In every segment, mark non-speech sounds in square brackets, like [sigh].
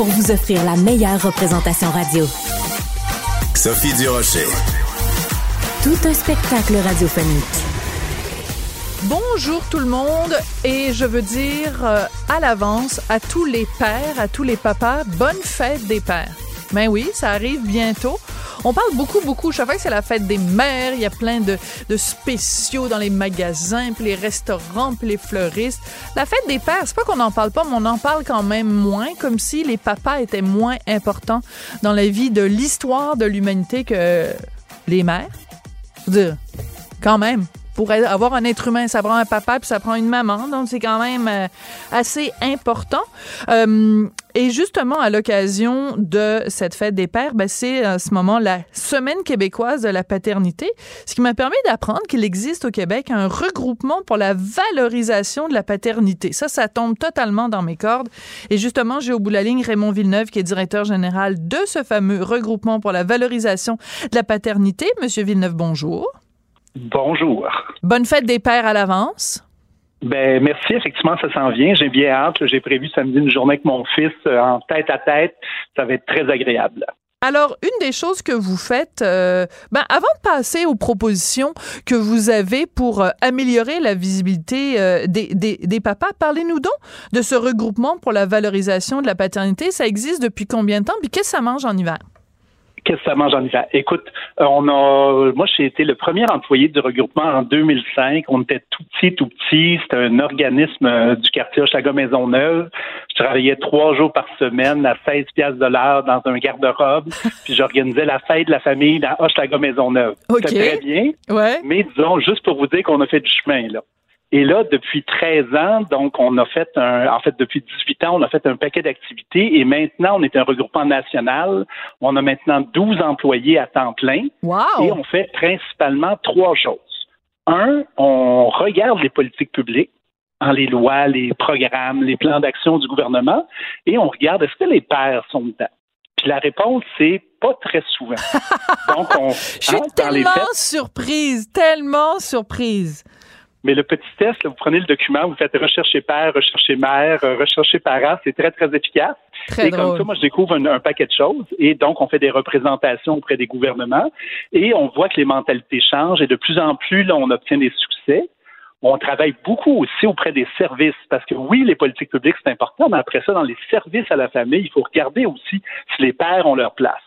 pour vous offrir la meilleure représentation radio. Sophie Durocher. Tout un spectacle radiophonique. Bonjour tout le monde et je veux dire euh, à l'avance à tous les pères, à tous les papas, bonne fête des pères. Ben oui, ça arrive bientôt. On parle beaucoup, beaucoup. Chaque fois que c'est la fête des mères, il y a plein de, de spéciaux dans les magasins, puis les restaurants, puis les fleuristes. La fête des pères, c'est pas qu'on n'en parle pas, mais on en parle quand même moins, comme si les papas étaient moins importants dans la vie de l'histoire de l'humanité que les mères. Je dire, quand même pour avoir un être humain, ça prend un papa puis ça prend une maman, donc c'est quand même euh, assez important. Euh, et justement, à l'occasion de cette fête des pères, ben, c'est à ce moment la semaine québécoise de la paternité, ce qui m'a permis d'apprendre qu'il existe au Québec un regroupement pour la valorisation de la paternité. Ça, ça tombe totalement dans mes cordes. Et justement, j'ai au bout de la ligne Raymond Villeneuve, qui est directeur général de ce fameux regroupement pour la valorisation de la paternité. Monsieur Villeneuve, bonjour. Bonjour. Bonne fête des pères à l'avance. Ben merci, effectivement, ça s'en vient. J'ai bien hâte. J'ai prévu samedi une journée avec mon fils euh, en tête à tête. Ça va être très agréable. Alors, une des choses que vous faites, euh, ben, avant de passer aux propositions que vous avez pour euh, améliorer la visibilité des, des, des, papas, parlez-nous donc de ce regroupement pour la valorisation de la paternité. Ça existe depuis combien de temps? Puis qu'est-ce que ça mange en hiver? Qu'est-ce que ça mange en hiver? Écoute, euh, on a, moi, j'ai été le premier employé du regroupement en 2005. On était tout petit, tout petit. C'était un organisme euh, du quartier Hochelaga Maisonneuve. Je travaillais trois jours par semaine à 16 piastres de l'heure dans un garde-robe. [laughs] puis j'organisais la fête de la famille dans Hochelaga Maisonneuve. Okay. C'était très bien. Ouais. Mais disons, juste pour vous dire qu'on a fait du chemin, là. Et là, depuis 13 ans, donc, on a fait un, en fait, depuis 18 ans, on a fait un paquet d'activités et maintenant, on est un regroupement national. On a maintenant 12 employés à temps plein. Wow. Et on fait principalement trois choses. Un, on regarde les politiques publiques dans les lois, les programmes, les plans d'action du gouvernement et on regarde est-ce que les pères sont dedans. Puis la réponse, c'est pas très souvent. [laughs] Donc, on, Je suis tellement surprise, tellement surprise. Mais le petit test, là, vous prenez le document, vous faites rechercher père, rechercher mère, euh, rechercher parent, c'est très, très efficace. Très et comme ça, moi, je découvre un, un, paquet de choses. Et donc, on fait des représentations auprès des gouvernements. Et on voit que les mentalités changent. Et de plus en plus, là, on obtient des succès. On travaille beaucoup aussi auprès des services, parce que oui, les politiques publiques, c'est important, mais après ça, dans les services à la famille, il faut regarder aussi si les pères ont leur place.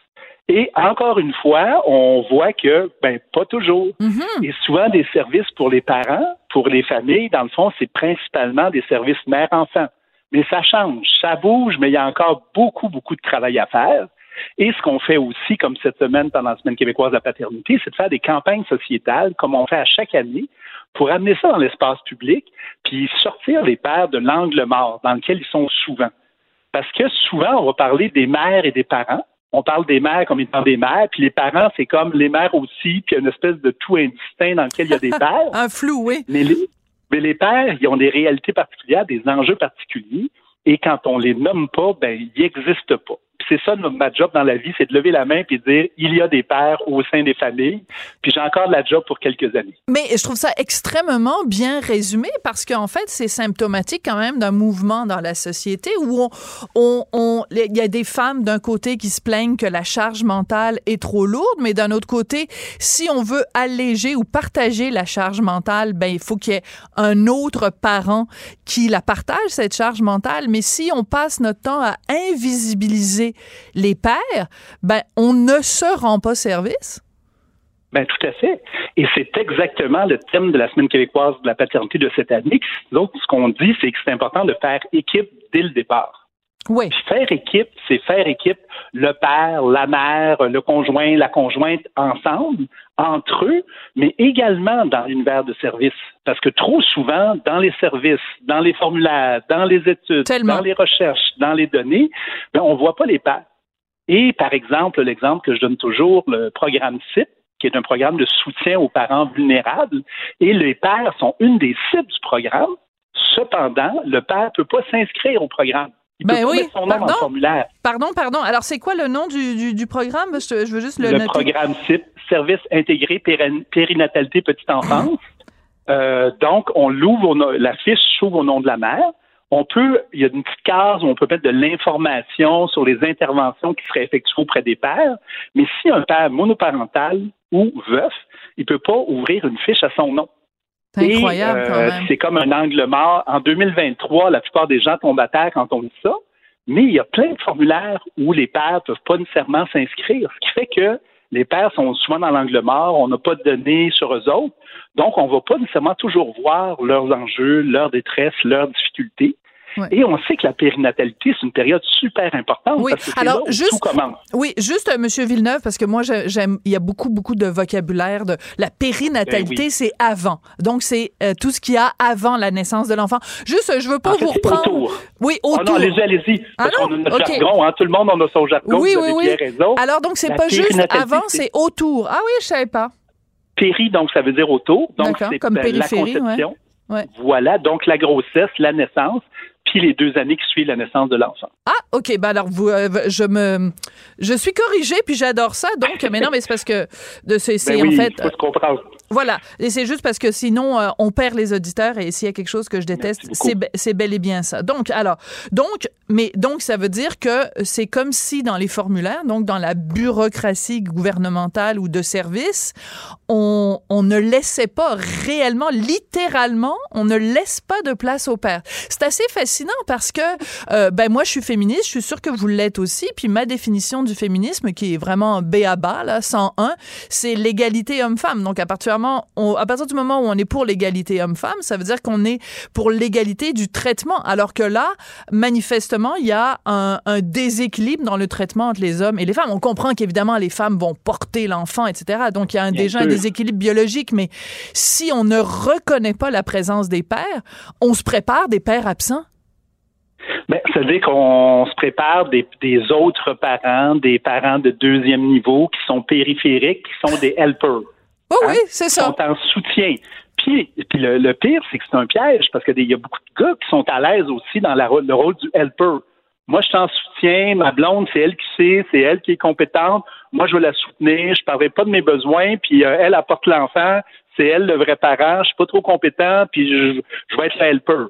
Et encore une fois, on voit que, ben, pas toujours. Mm-hmm. Et souvent, des services pour les parents, pour les familles, dans le fond, c'est principalement des services mère-enfant. Mais ça change, ça bouge, mais il y a encore beaucoup, beaucoup de travail à faire. Et ce qu'on fait aussi, comme cette semaine pendant la Semaine québécoise de la paternité, c'est de faire des campagnes sociétales, comme on fait à chaque année, pour amener ça dans l'espace public, puis sortir les pères de l'angle mort dans lequel ils sont souvent. Parce que souvent, on va parler des mères et des parents, on parle des mères comme étant des mères, puis les parents, c'est comme les mères aussi, puis il y a une espèce de tout indistinct dans lequel il y a des [laughs] pères. Un flou, oui. Mais les, mais les pères, ils ont des réalités particulières, des enjeux particuliers, et quand on les nomme pas, ben, ils n'existent pas. C'est ça ma job dans la vie, c'est de lever la main de dire il y a des pères au sein des familles. Puis j'ai encore de la job pour quelques années. Mais je trouve ça extrêmement bien résumé parce qu'en fait, c'est symptomatique quand même d'un mouvement dans la société où on, on, on il y a des femmes d'un côté qui se plaignent que la charge mentale est trop lourde, mais d'un autre côté, si on veut alléger ou partager la charge mentale, ben il faut qu'il y ait un autre parent qui la partage cette charge mentale. Mais si on passe notre temps à invisibiliser les pères, ben, on ne se rend pas service. Ben, tout à fait. Et c'est exactement le thème de la Semaine québécoise de la paternité de cette année. Donc, ce qu'on dit, c'est que c'est important de faire équipe dès le départ. Oui. Puis faire équipe, c'est faire équipe le père, la mère, le conjoint, la conjointe ensemble, entre eux, mais également dans l'univers de service. Parce que trop souvent, dans les services, dans les formulaires, dans les études, Tellement. dans les recherches, dans les données, ben, on voit pas les pères. Et par exemple, l'exemple que je donne toujours, le programme CIP, qui est un programme de soutien aux parents vulnérables, et les pères sont une des cibles du programme. Cependant, le père ne peut pas s'inscrire au programme. Il ben peut oui, pas nom pardon? dans le formulaire. Pardon, pardon. Alors, c'est quoi le nom du, du, du programme? Je, je veux juste le, Le noter. programme CIP, Service intégré périn- périnatalité petite enfance. Euh, donc, on l'ouvre, la fiche s'ouvre au nom de la mère. On peut, il y a une petite case où on peut mettre de l'information sur les interventions qui seraient effectuées auprès des pères. Mais si un père monoparental ou veuf, il peut pas ouvrir une fiche à son nom. C'est incroyable, euh, quand même. C'est comme un angle mort. En 2023, la plupart des gens tombent à terre quand on dit ça. Mais il y a plein de formulaires où les pères peuvent pas nécessairement s'inscrire, ce qui fait que les pères sont souvent dans l'angle mort, on n'a pas de données sur eux autres, donc on va pas nécessairement toujours voir leurs enjeux, leurs détresses, leurs difficultés. Ouais. Et on sait que la périnatalité, c'est une période super importante Oui. parce que c'est Alors, là où juste- tout commence. Oui, juste euh, Monsieur Villeneuve, parce que moi j'ai- j'aime, il y a beaucoup beaucoup de vocabulaire de la périnatalité, Ben oui. c'est avant. Donc c'est euh, tout ce qu'il y a avant la naissance de l'enfant. Juste, je veux pas En fait, vous c'est reprendre. autour. Oui, Ah autour. non, allez-y, allez-y. Ah Parce qu'on a notre Ok. jargon, hein. Tout le monde en a son jargon. oui, vous oui, avez oui. bien raison. Alors donc c'est pas juste avant, c'est autour. Ah oui, je savais pas. Péri, donc ça veut dire autour. Donc D'accord, c'est comme la périphérie, conception. Ouais. Voilà, donc la grossesse, la naissance, les deux années qui suivent la naissance de l'enfant. Ah, OK. Ben alors, vous, euh, je me, je suis corrigée, puis j'adore ça. Donc, mais non, mais c'est parce que de, c'est, c'est Ben oui, en fait, faut se comprendre. Voilà. Et c'est juste parce que sinon, euh, on perd les auditeurs. Et s'il y a quelque chose que je déteste, c'est, be- c'est bel et bien ça. Donc, alors, donc, mais donc, ça veut dire que c'est comme si dans les formulaires, donc dans la bureaucratie gouvernementale ou de service, on, on ne laissait pas réellement, littéralement, on ne laisse pas de place au père. C'est assez fascinant parce que, euh, ben moi, je suis féministe, je suis sûre que vous l'êtes aussi, puis ma définition du féminisme, qui est vraiment B à bas, là, 101, c'est l'égalité homme-femme. Donc, à partir, du moment- on- à partir du moment où on est pour l'égalité homme-femme, ça veut dire qu'on est pour l'égalité du traitement. Alors que là, manifestement, il y a un, un déséquilibre dans le traitement entre les hommes et les femmes. On comprend qu'évidemment, les femmes vont porter l'enfant, etc. Donc, il y a un- déjà un déséquilibre biologique, mais si on ne reconnaît pas la présence des pères, on se prépare des pères absents? Ben, ça veut dire qu'on se prépare des, des autres parents, des parents de deuxième niveau qui sont périphériques, qui sont des helpers, Hein? oui, c'est qui ça. sont en soutien. Puis, puis le, le pire, c'est que c'est un piège parce qu'il y a beaucoup de gars qui sont à l'aise aussi dans la, le rôle du helper. Moi, je suis en soutien. Ma blonde, c'est elle qui sait, c'est elle qui est compétente. Moi, je veux la soutenir. Je ne pas de mes besoins. Puis euh, elle apporte l'enfant. C'est elle le vrai parent. Je suis pas trop compétent. Puis je, je vais être la helper.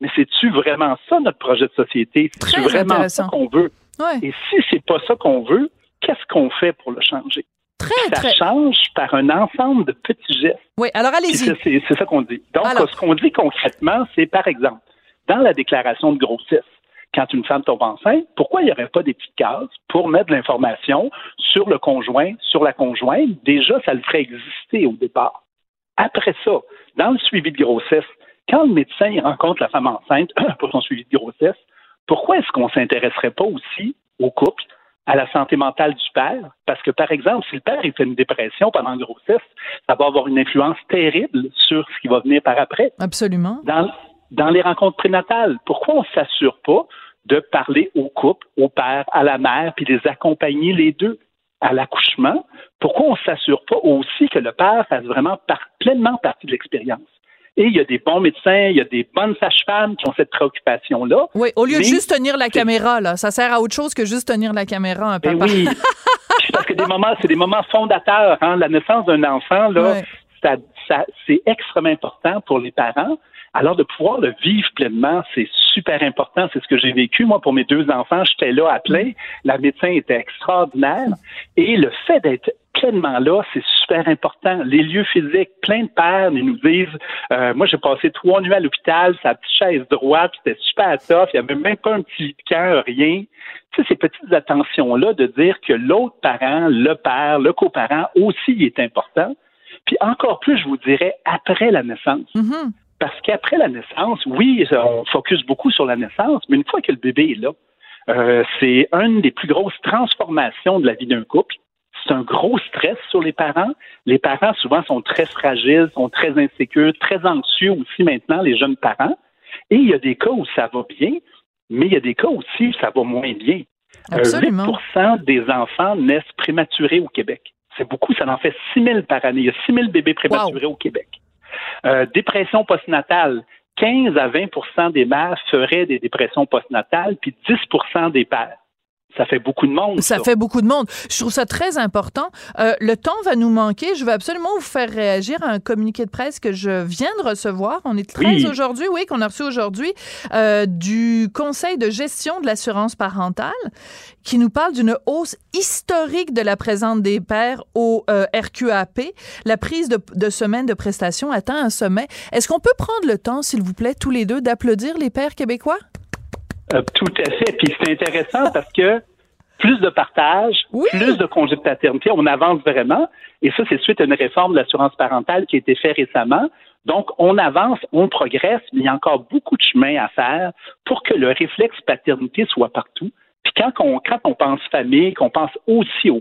Mais c'est-tu vraiment ça notre projet de société? C'est-tu Très vraiment ça qu'on veut? Ouais. Et si c'est pas ça qu'on veut, qu'est-ce qu'on fait pour le changer? Très, Ça très. change par un ensemble de petits gestes. Oui, alors allez-y. C'est c'est ça qu'on dit. Donc, Alors. ce qu'on dit concrètement, c'est par exemple, dans la déclaration de grossesse, quand une femme tombe enceinte, pourquoi il n'y aurait pas des petites cases pour mettre de l'information sur le conjoint, sur la conjointe? Déjà, ça le ferait exister au départ. Après ça, dans le suivi de grossesse, quand le médecin il rencontre la femme enceinte [clears throat] pour son suivi de grossesse, pourquoi est-ce qu'on ne s'intéresserait pas aussi au couple, à la santé mentale du père? Parce que, par exemple, si le père il fait une dépression pendant la grossesse, ça va avoir une influence terrible sur ce qui va venir par après. Absolument. Dans, dans les rencontres prénatales, pourquoi on ne s'assure pas de parler au couple, au père, à la mère, puis les accompagner les deux à l'accouchement? Pourquoi on ne s'assure pas aussi que le père fasse vraiment par- pleinement partie de l'expérience? Et il y a des bons médecins, il y a des bonnes sages-femmes qui ont cette préoccupation-là. Oui, au lieu de juste tenir la caméra, là, ça sert à autre chose que juste tenir la caméra, un Ben papa. oui. Parce que des moments, c'est des moments fondateurs. Hein? La naissance d'un enfant, là, ça, ça- c'est extrêmement important pour les parents. Alors de pouvoir le vivre pleinement, c'est super important. C'est ce que j'ai vécu moi pour mes deux enfants. J'étais là à plein. La médecin était extraordinaire et le fait d'être pleinement là, c'est super important. Les lieux physiques, plein de pères ils nous disent. euh, moi, j'ai passé trois nuits à l'hôpital, sa petite chaise droite, c'était super tough. Il n'y avait même pas un petit camp, rien. Tu sais, ces petites attentions-là de dire que l'autre parent, le père, le coparent aussi est important. Puis encore plus, je vous dirais, après la naissance. Mhm. Parce qu'après la naissance, oui, on focus beaucoup sur la naissance, mais une fois que le bébé est là, euh, c'est une des plus grosses transformations de la vie d'un couple. C'est un gros stress sur les parents. Les parents, souvent, sont très fragiles, sont très insécures, très anxieux aussi maintenant, les jeunes parents. Et il y a des cas où ça va bien, mais il y a des cas aussi où ça va moins bien. Absolument. 8 des enfants naissent prématurés au Québec. C'est beaucoup, ça en fait 6 000 par année. Il y a 6 000 bébés prématurés au Québec. Euh, dépression postnatale, 15 à 20% des mères feraient des dépressions postnatales, puis 10% des pères. Ça fait beaucoup de monde. Ça, fait beaucoup de monde. Je trouve ça très important. Euh, le temps va nous manquer. Je veux absolument vous faire réagir à un communiqué de presse que je viens de recevoir. On est 13 aujourd'hui, oui, qu'on a reçu aujourd'hui, euh, du Conseil de gestion de l'assurance parentale qui nous parle d'une hausse historique de la présence des pères au euh, RQAP. La prise de, de semaines de prestations atteint un sommet. Est-ce qu'on peut prendre le temps, s'il vous plaît, tous les deux, d'applaudir les pères québécois? Euh, tout à fait. Puis c'est intéressant parce que plus de partage, plus de congés de paternité, on avance vraiment. Et ça, c'est suite à une réforme de l'assurance parentale qui a été faite récemment. Donc, on avance, on progresse, mais il y a encore beaucoup de chemin à faire pour que le réflexe paternité soit partout. Puis quand on, quand on pense famille, qu'on pense aussi au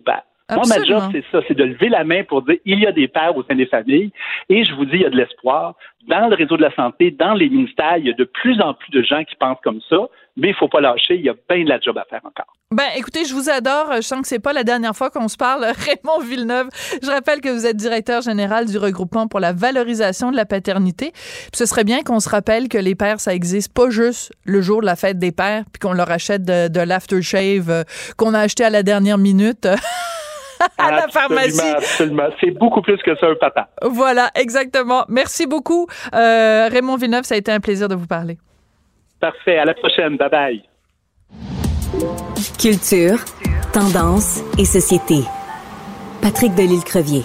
Moi, ma job, c'est ça, c'est de lever la main pour dire il y a des pères au sein des familles. Et je vous dis, il y a de l'espoir. Dans le réseau de la santé, dans les ministères, il y a de plus en plus de gens qui pensent comme ça, mais il faut pas lâcher, il y a bien de la job à faire encore. Ben, écoutez, je vous adore. Je sens que c'est pas la dernière fois qu'on se parle. [laughs] Raymond Villeneuve, je rappelle que vous êtes directeur général du regroupement pour la valorisation de la paternité. ce serait bien qu'on se rappelle que les pères, ça existe pas juste le jour de la fête des pères, puis qu'on leur achète de, de l'aftershave euh, qu'on a acheté à la dernière minute. [laughs] à la pharmacie. Absolument, C'est beaucoup plus que ça, un papa. Voilà, exactement. Merci beaucoup. Euh, Raymond Villeneuve, ça a été un plaisir de vous parler. Parfait. À la prochaine. Bye bye. Culture, tendance et société. Patrick Delisle-Crevier.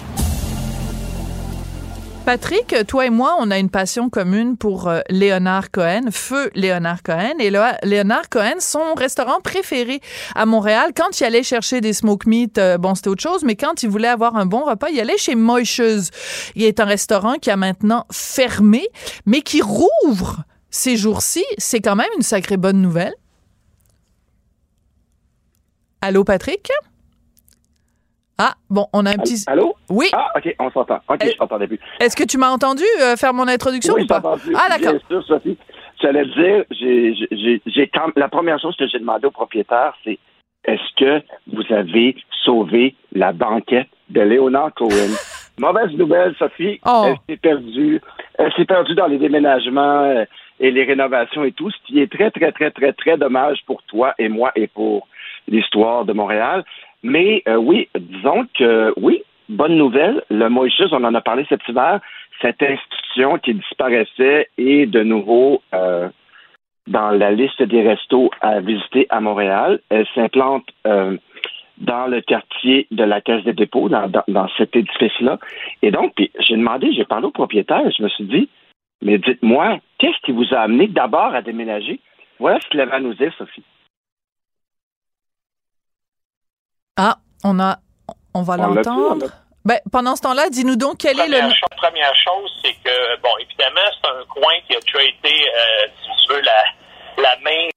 Patrick, toi et moi, on a une passion commune pour euh, Léonard Cohen, feu Léonard Cohen. Et là, Léonard Cohen, son restaurant préféré à Montréal, quand il allait chercher des smoke meat, euh, bon, c'était autre chose, mais quand il voulait avoir un bon repas, il allait chez Moicheuse. Il est un restaurant qui a maintenant fermé, mais qui rouvre ces jours-ci. C'est quand même une sacrée bonne nouvelle. Allô, Patrick? Ah, bon, on a un petit. Allô? Oui. Ah, OK, on s'entend. OK, je t'entendais plus. Est-ce que tu m'as entendu euh, faire mon introduction oui, ou pas? Entendu. Ah, d'accord. Bien sûr, Sophie. J'allais dire, j'ai, j'ai, quand, la première chose que j'ai demandé au propriétaire, c'est est-ce que vous avez sauvé la banquette de Léonard Cohen? [laughs] Mauvaise nouvelle, Sophie. Oh. Elle s'est perdue. Elle s'est perdue dans les déménagements euh, et les rénovations et tout, ce qui est très, très, très, très, très dommage pour toi et moi et pour l'histoire de Montréal. Mais euh, oui, disons que oui, bonne nouvelle. Le Moïse, on en a parlé cet hiver, cette institution qui disparaissait est de nouveau euh, dans la liste des restos à visiter à Montréal. Elle s'implante euh, dans le quartier de la Caisse des dépôts, dans, dans, dans cet édifice-là. Et donc, puis j'ai demandé, j'ai parlé au propriétaire, je me suis dit, mais dites-moi, qu'est-ce qui vous a amené d'abord à déménager? Voilà ce qu'il avait à nous dire, Sophie. Ah, on a, on va l'entendre. Ben, pendant ce temps-là, dis-nous donc quel est le. Première, chose, première chose, c'est que, bon, évidemment, c'est un coin qui a déjà été, euh, si tu veux, la, la main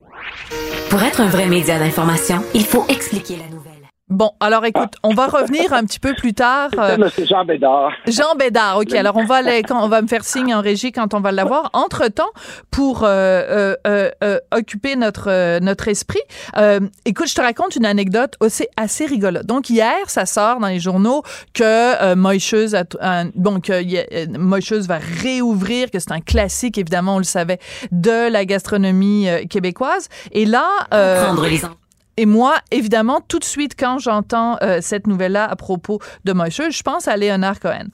Pour être un vrai média d'information, il faut expliquer la nouvelle. Bon, alors écoute, on va revenir un petit peu plus tard. euh, C'était M. Jean Bédard. Jean Bédard, ok. Alors on va aller, quand on va me faire signe en régie quand on va l'avoir. Entre temps, pour euh, euh, euh, euh, occuper notre euh, notre esprit, euh, écoute, je te raconte une anecdote aussi assez rigolote. Donc hier, ça sort dans les journaux que euh, Moïcheuse a, un- bon que Moïcheuse va réouvrir, que c'est un classique évidemment, on le savait, de la gastronomie euh, québécoise. Et là. euh, Prendre les en- et moi, évidemment, tout de suite, quand j'entends euh, cette nouvelle-là à propos de Moïse, je pense à Léonard Cohen.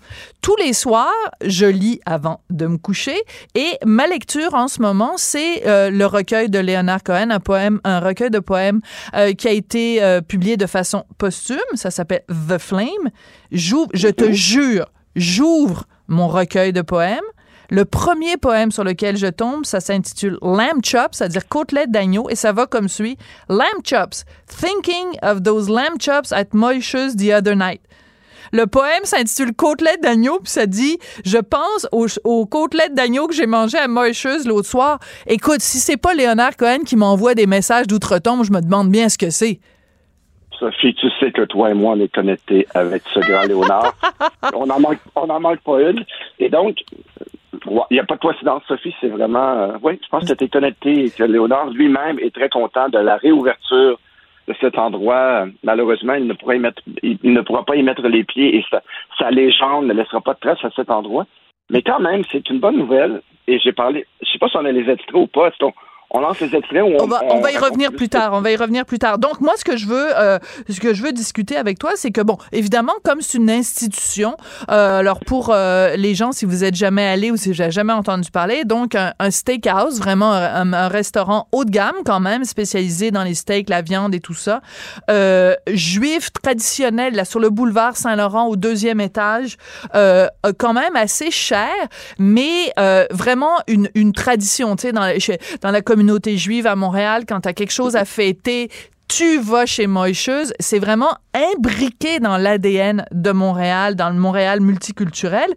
Tous les soirs, je lis avant de me coucher et ma lecture en ce moment, c'est euh, le recueil de Léonard Cohen, un poème, un recueil de poèmes euh, qui a été publié de façon posthume. Ça s'appelle The Flame. J'ouvre, je te jure, j'ouvre mon recueil de poèmes. Le premier poème sur lequel je tombe, ça s'intitule Lamb Chops, c'est-à-dire côtelette d'agneau, et ça va comme suit. Lamb Chops, thinking of those lamb chops at Moishes the other night. Le poème s'intitule Côtelette d'agneau, puis ça dit Je pense aux, aux côtelettes d'agneau que j'ai mangées à Moishes l'autre soir. Écoute, si c'est pas Léonard Cohen qui m'envoie des messages d'outre-tombe, je me demande bien ce que c'est. Sophie, tu sais que toi et moi, on est connectés avec ce grand Léonard. [laughs] on n'en manque, on en manque pas une. Et donc, il n'y a pas de coïncidence, Sophie, c'est vraiment... euh, oui, je pense que es connecté et que Léonard lui-même est très content de la réouverture de cet endroit, malheureusement, il ne pourra y mettre, il, ne pourra pas y mettre les pieds et sa, légende ne laissera pas de trace à cet endroit. Mais quand même, c'est une bonne nouvelle. Et j'ai parlé, je sais pas si on a les extraits ou pas. On lance les extraits ou on, on va, on, va y revenir plus tard. On va y revenir plus tard. Donc moi, ce que je veux, euh, ce que je veux discuter avec toi, c'est que bon, évidemment, comme c'est une institution, euh, alors pour euh, les gens, si vous êtes jamais allé ou si n'avez jamais entendu parler, donc un, un steakhouse, vraiment un, un, restaurant haut de gamme quand même, spécialisé dans les steaks, la viande et tout ça, juif traditionnel là sur le boulevard Saint-Laurent au deuxième étage, quand même assez cher, mais vraiment une, une tradition, tu sais, dans, dans la communauté juive à Montréal, quand tu as quelque chose à fêter, tu vas chez Moïcheuse, c'est vraiment imbriqué dans l'ADN de Montréal, dans le Montréal multiculturel.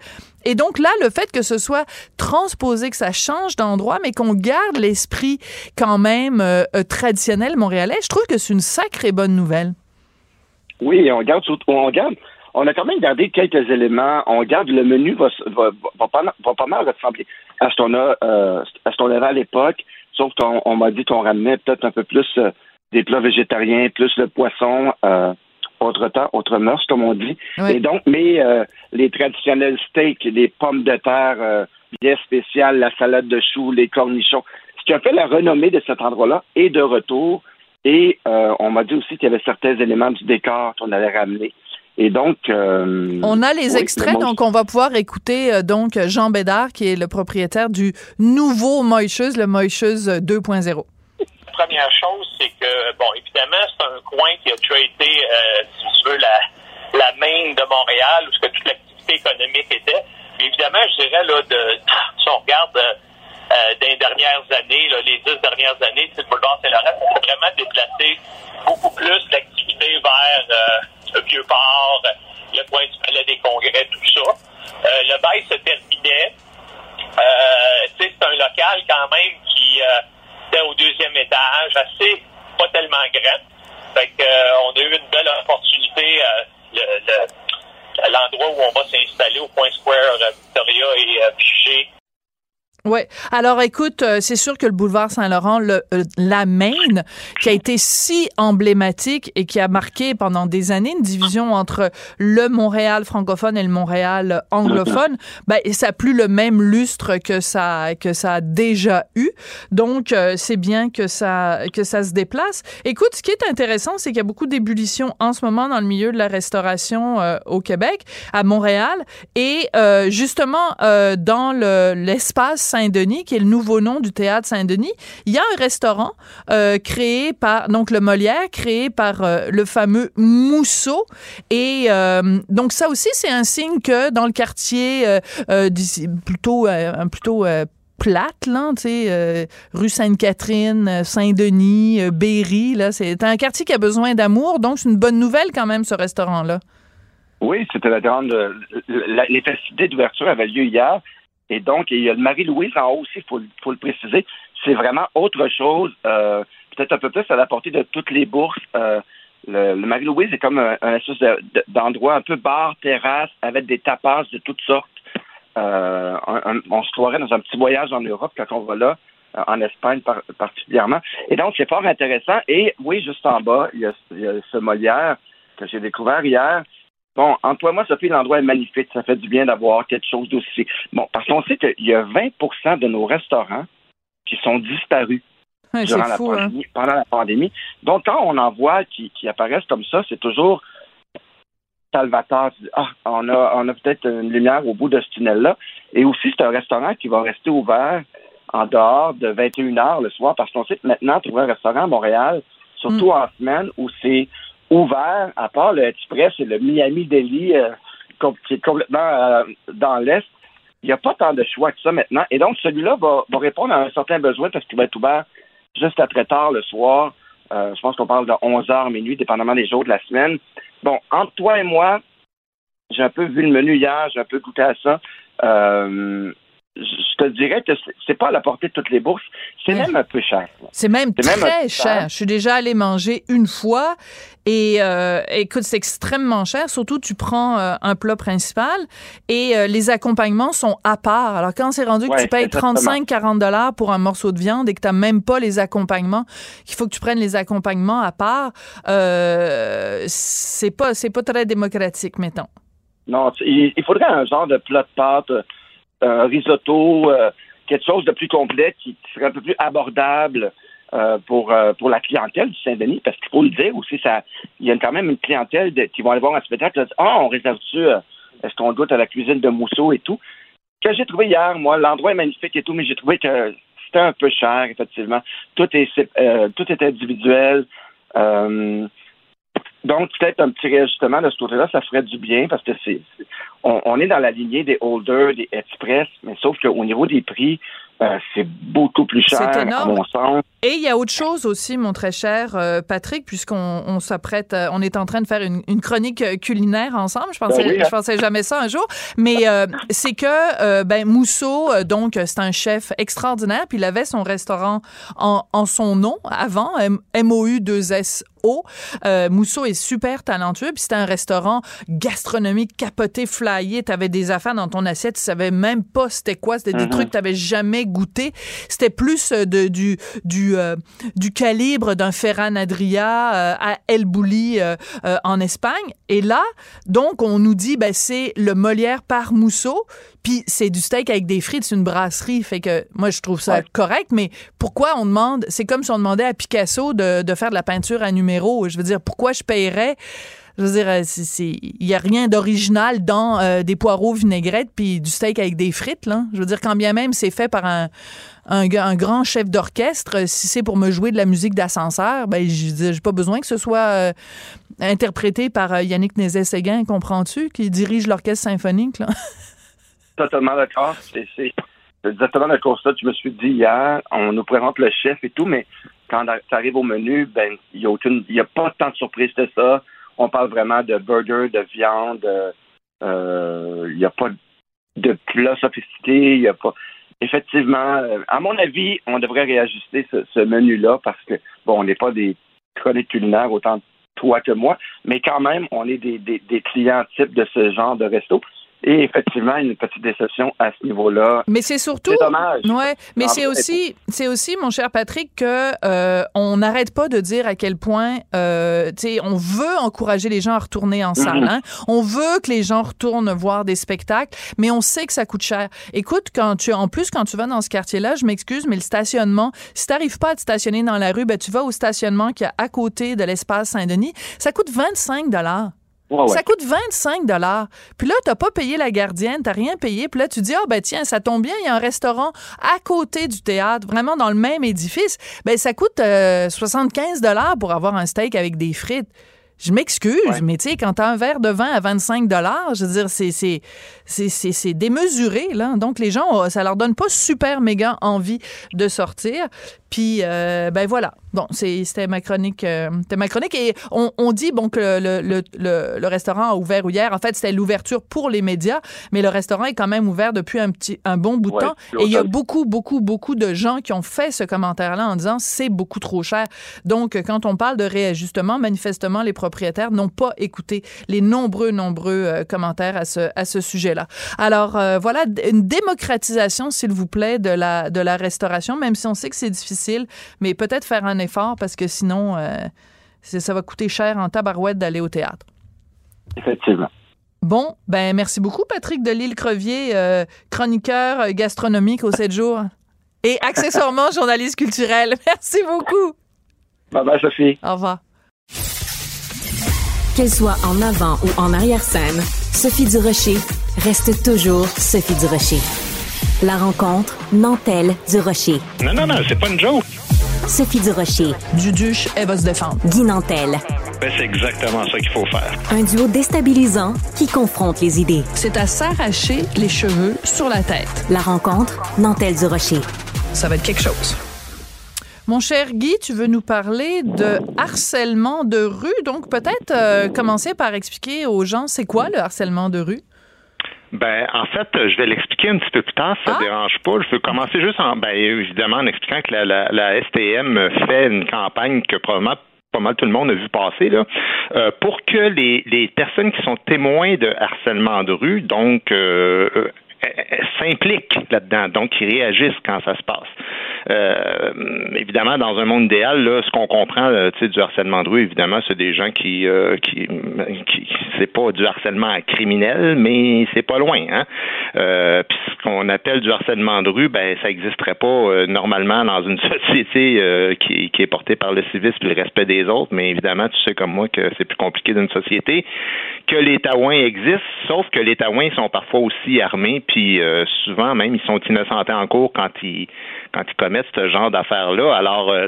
Et donc là, le fait que ce soit transposé, que ça change d'endroit, mais qu'on garde l'esprit quand même euh, traditionnel montréalais, je trouve que c'est une sacrée bonne nouvelle. Oui, on garde, on garde, on a quand même gardé quelques éléments. On garde le menu va, va, pas, mal ressembler à ce qu'on euh, à ce qu'on avait à l'époque. Sauf qu'on on, m'a dit qu'on ramenait peut-être un peu plus euh, des plats végétariens, plus le poisson, euh, autre temps, autre mœurs, comme on dit. Oui. Et donc, mais euh, les traditionnels steaks, les pommes de terre bien spéciales, la salade de choux, les cornichons, ce qui a fait la renommée de cet endroit-là est de retour. Et on m'a dit aussi qu'il y avait certains éléments du décor qu'on allait ramener. Et donc, euh, on a les oui, extraits, le donc on va pouvoir écouter euh, donc Jean Bédard, qui est le propriétaire du nouveau Moïcheuse, le Moïcheuse 2.0. Première chose, c'est que, bon, évidemment, c'est un coin qui a déjà été, euh, si tu veux, la, la main de Montréal, où ce que toute l'activité économique était. Mais évidemment, je dirais, là, de, si on regarde euh, les dernières années, là, les dix dernières années, le boulevard Saint-Laurent, ça s'est vraiment déplacé beaucoup plus l'activité vers euh, le Vieux-Port, le coin du Palais des Congrès, tout ça. Euh, le bail se terminait. Euh, c'est un local quand même qui euh, était au deuxième étage, assez pas tellement grand. On a eu une belle opportunité. le, le- l'endroit où on va s'installer au Point Square, Victoria et Piché, Oui. Alors, écoute, euh, c'est sûr que le boulevard Saint-Laurent, le, euh, la Maine, qui a été si emblématique et qui a marqué pendant des années une division entre le Montréal francophone et le Montréal anglophone, [laughs] ben, ça a plus le même lustre que ça, que ça a déjà eu. Donc, euh, c'est bien que ça, que ça se déplace. Écoute, ce qui est intéressant, c'est qu'il y a beaucoup d'ébullition en ce moment dans le milieu de la restauration euh, au Québec, à Montréal, et euh, justement, euh, dans le- l'espace Saint-Denis, qui est le nouveau nom du théâtre Saint-Denis, il y a un restaurant euh, créé par, donc le Molière, créé par euh, le fameux Mousseau. Et euh, donc ça aussi, c'est un signe que dans le quartier plutôt, plutôt plate, là, tu sais, rue Sainte-Catherine, Saint-Denis, Berry, là, c'est un quartier qui a besoin d'amour, donc c'est une bonne nouvelle quand même, ce restaurant-là. Oui, c'était la grande. les festivités d'ouverture avaient lieu hier. Et donc, il y a le Marie-Louise en haut aussi, il faut, faut le préciser. C'est vraiment autre chose, euh, peut-être un peu plus à la portée de toutes les bourses. Euh, le, le Marie-Louise est comme un, un espèce de- de- d'endroit un peu bar, terrasse, avec des tapas de toutes sortes. Euh, un- un- on se croirait dans un petit voyage en Europe quand on va là, euh, en Espagne par- particulièrement. Et donc, c'est fort intéressant. Et oui, juste en bas, il y a, il y a ce Molière que j'ai découvert hier. Bon, entre toi et moi, Sophie, l'endroit est magnifique. Ça fait du bien d'avoir quelque chose d'aussi. Bon, parce qu'on sait qu'il y a 20% de nos restaurants qui sont disparus Ouais, durant c'est la fou, hein. pendant la pandémie. Donc, quand on en voit qui, qui apparaissent comme ça, c'est toujours salvateur. Ah, on a, on a peut-être une lumière au bout de ce tunnel-là. Et aussi, c'est un restaurant qui va rester ouvert en dehors de 21 heures le soir, parce qu'on sait que maintenant, trouver un restaurant à Montréal, surtout en semaine où c'est ouvert, à part le Express et le Miami Deli, euh, qui est complètement euh, dans l'Est, il n'y a pas tant de choix que ça maintenant. Et donc, celui-là va, va répondre à un certain besoin parce qu'il va être ouvert juste à très tard le soir. Euh, je pense qu'on parle de 11h, minuit, dépendamment des jours de la semaine. Bon, entre toi et moi, j'ai un peu vu le menu hier, j'ai un peu goûté à ça. Euh, je te dirais que c'est pas à la portée de toutes les bourses. C'est même un peu cher. C'est même très cher. Je suis déjà allé manger une fois et euh, écoute, c'est extrêmement cher. Surtout, tu prends euh, un plat principal et euh, les accompagnements sont à part. Alors, quand c'est rendu que tu payes 35-40 dollars pour un morceau de viande et que tu n'as même pas les accompagnements, qu'il faut que tu prennes les accompagnements à part, c'est pas, pas très démocratique, mettons. Non, il faudrait un genre de plat de pâte un risotto, euh, quelque chose de plus complet qui, serait un peu plus abordable euh, pour, euh, pour la clientèle du Saint-Denis, parce qu'il faut le dire aussi, ça, il y a quand même une clientèle qui vont aller voir un spectacle, ah, on réserve-tu, est-ce qu'on goûte à la cuisine de Mousseau et tout. Que j'ai trouvé hier, moi, l'endroit est magnifique et tout, mais j'ai trouvé que c'était un peu cher, effectivement. Tout est, tout est individuel. Donc, peut-être un petit réajustement de ce côté-là, ça ferait du bien parce que c'est, on, est dans la lignée des holders, des express, mais sauf qu'au niveau des prix, euh, c'est beaucoup plus cher, à mon sens. Et il y a autre chose aussi, mon très cher euh, Patrick, puisqu'on on s'apprête, euh, on est en train de faire une, chronique culinaire ensemble. Je pensais, ben hein. je pensais jamais ça un jour. Mais c'est que ben Mousseau, donc c'est un chef extraordinaire, puis il avait son restaurant en, en son nom avant, MOU 2 S O. Mousseau est super talentueux, puis c'était un restaurant gastronomique capoté, flyé. T'avais des affaires dans ton assiette, tu savais même pas c'était quoi. C'était des mm-hmm. trucs que t'avais jamais goûté. C'était plus de, du, du euh, du, calibre d'un Ferran Adria euh, à El Bouli euh, en Espagne. Et là, donc, on nous dit, ben, c'est le Molière par Mousseau, puis c'est du steak avec des frites, c'est une brasserie. Fait que moi, je trouve ça correct, mais pourquoi on demande, c'est comme si on demandait à Picasso de, de faire de la peinture à numéro. Je veux dire, pourquoi je paierais je veux dire, il n'y a rien d'original dans des poireaux vinaigrettes puis du steak avec des frites, là. Je veux dire, quand bien même c'est fait par un, un, grand chef d'orchestre, euh, si c'est pour me jouer de la musique d'ascenseur, ben j'ai pas besoin que ce soit euh, interprété par euh, Yannick Nézet-Séguin, comprends-tu, qui dirige l'orchestre symphonique. Là? [laughs] Totalement d'accord. C'est exactement le constat que je me suis dit hier. On nous présente le chef et tout, mais quand ça arrive au menu, ben il n'y a aucune, a pas tant de surprises que ça. On parle vraiment de burger, de viande. Il n'y a pas de plat sophistiqué. Il a pas effectivement, euh, à mon avis, on devrait réajuster ce, menu-là parce que, bon, on n'est pas des chroniques culinaires autant toi que moi, mais quand même, on est des, des, des clients types de ce genre de resto. Et effectivement, une petite déception à ce niveau-là. Mais c'est surtout, dommage. Ouais, mais c'est aussi, c'est aussi, mon cher Patrick, que euh, on n'arrête pas de dire à quel point, euh, tu sais, on veut encourager les gens à retourner en salle. Mm-hmm. hein? On veut que les gens retournent voir des spectacles, mais on sait que ça coûte cher. Écoute, quand tu, en plus, quand tu vas dans ce quartier-là, je m'excuse, mais le stationnement, si t'arrives pas à te stationner dans la rue, ben tu vas au stationnement qui est à côté de l'espace Saint-Denis. Ça coûte 25 dollars. Ça coûte 25 dollars. Puis là, t'as pas payé la gardienne, t'as rien payé. Puis là, tu dis, ah ben tiens, ça tombe bien, il y a un restaurant à côté du théâtre, vraiment dans le même édifice. Ben ça coûte 75 euh, dollars pour avoir un steak avec des frites. Je m'excuse, mais tu sais, quand t'as un verre de vin à 25 dollars, je veux dire, c'est, c'est, c'est, démesuré, là. Donc, les gens, ça leur donne pas super méga envie de sortir. Puis, euh, ben voilà. Bon, c'était ma chronique. Euh, c'était ma chronique. Et on, on dit, bon, que le, le, le, le, restaurant a ouvert hier. En fait, c'était l'ouverture pour les médias, mais le restaurant est quand même ouvert depuis un petit, un bon bout de temps. Et il y a beaucoup, beaucoup, beaucoup de gens qui ont fait ce commentaire-là en disant c'est beaucoup trop cher. Donc, quand on parle de réajustement, manifestement, les propriétaires n'ont pas écouté les nombreux, nombreux euh, commentaires à ce, à ce sujet-là. Alors, voilà, une démocratisation, s'il vous plaît, de la, de la restauration, même si on sait que c'est difficile mais peut-être faire un effort parce que sinon, euh, ça va coûter cher en tabarouette d'aller au théâtre. Effectivement. Bon, ben merci beaucoup, Patrick de l'île Crevier, euh, chroniqueur euh, gastronomique au 7 jours et accessoirement journaliste culturel. [laughs] Merci beaucoup. Bye bye, Sophie. Au revoir. Qu'elle soit en avant ou en arrière-scène, Sophie Durocher reste toujours Sophie Durocher. La rencontre Nantel du Rocher. Non, non, non, c'est pas une joke. Sophie du Rocher. Duduche, elle va se défendre. Guy Nantel. Ben, c'est exactement ça qu'il faut faire. Un duo déstabilisant qui confronte les idées. C'est à s'arracher les cheveux sur la tête. La rencontre Nantel du Rocher. Ça va être quelque chose. Mon cher Guy, tu veux nous parler de harcèlement de rue? Donc, peut-être euh, commencer par expliquer aux gens c'est quoi le harcèlement de rue? Ben, en fait, je vais l'expliquer un petit peu plus tard, si ça Ah. ne dérange pas. Je veux commencer juste en, ben, évidemment, en expliquant que la, la, la STM fait une campagne que probablement pas mal tout le monde a vu passer, là, euh, pour que les, les personnes qui sont témoins de harcèlement de rue, donc, euh, euh, s'impliquent là-dedans, donc qui réagissent quand ça se passe. Euh, évidemment, dans un monde idéal, là, ce qu'on comprend, euh, du harcèlement de rue, évidemment, c'est des gens qui, euh, qui, qui c'est pas du harcèlement criminel, mais c'est pas loin. Hein? Euh, puis ce qu'on appelle du harcèlement de rue, ben, ça n'existerait pas euh, normalement dans une [laughs] société euh, qui, qui est portée par le civisme et le respect des autres. Mais évidemment, tu sais comme moi que c'est plus compliqué d'une société que les Taouins existent, sauf que les Taouins sont parfois aussi armés, puis euh, souvent même ils sont innocentés en cours quand ils quand ils commettent ce genre d'affaires-là. Alors euh,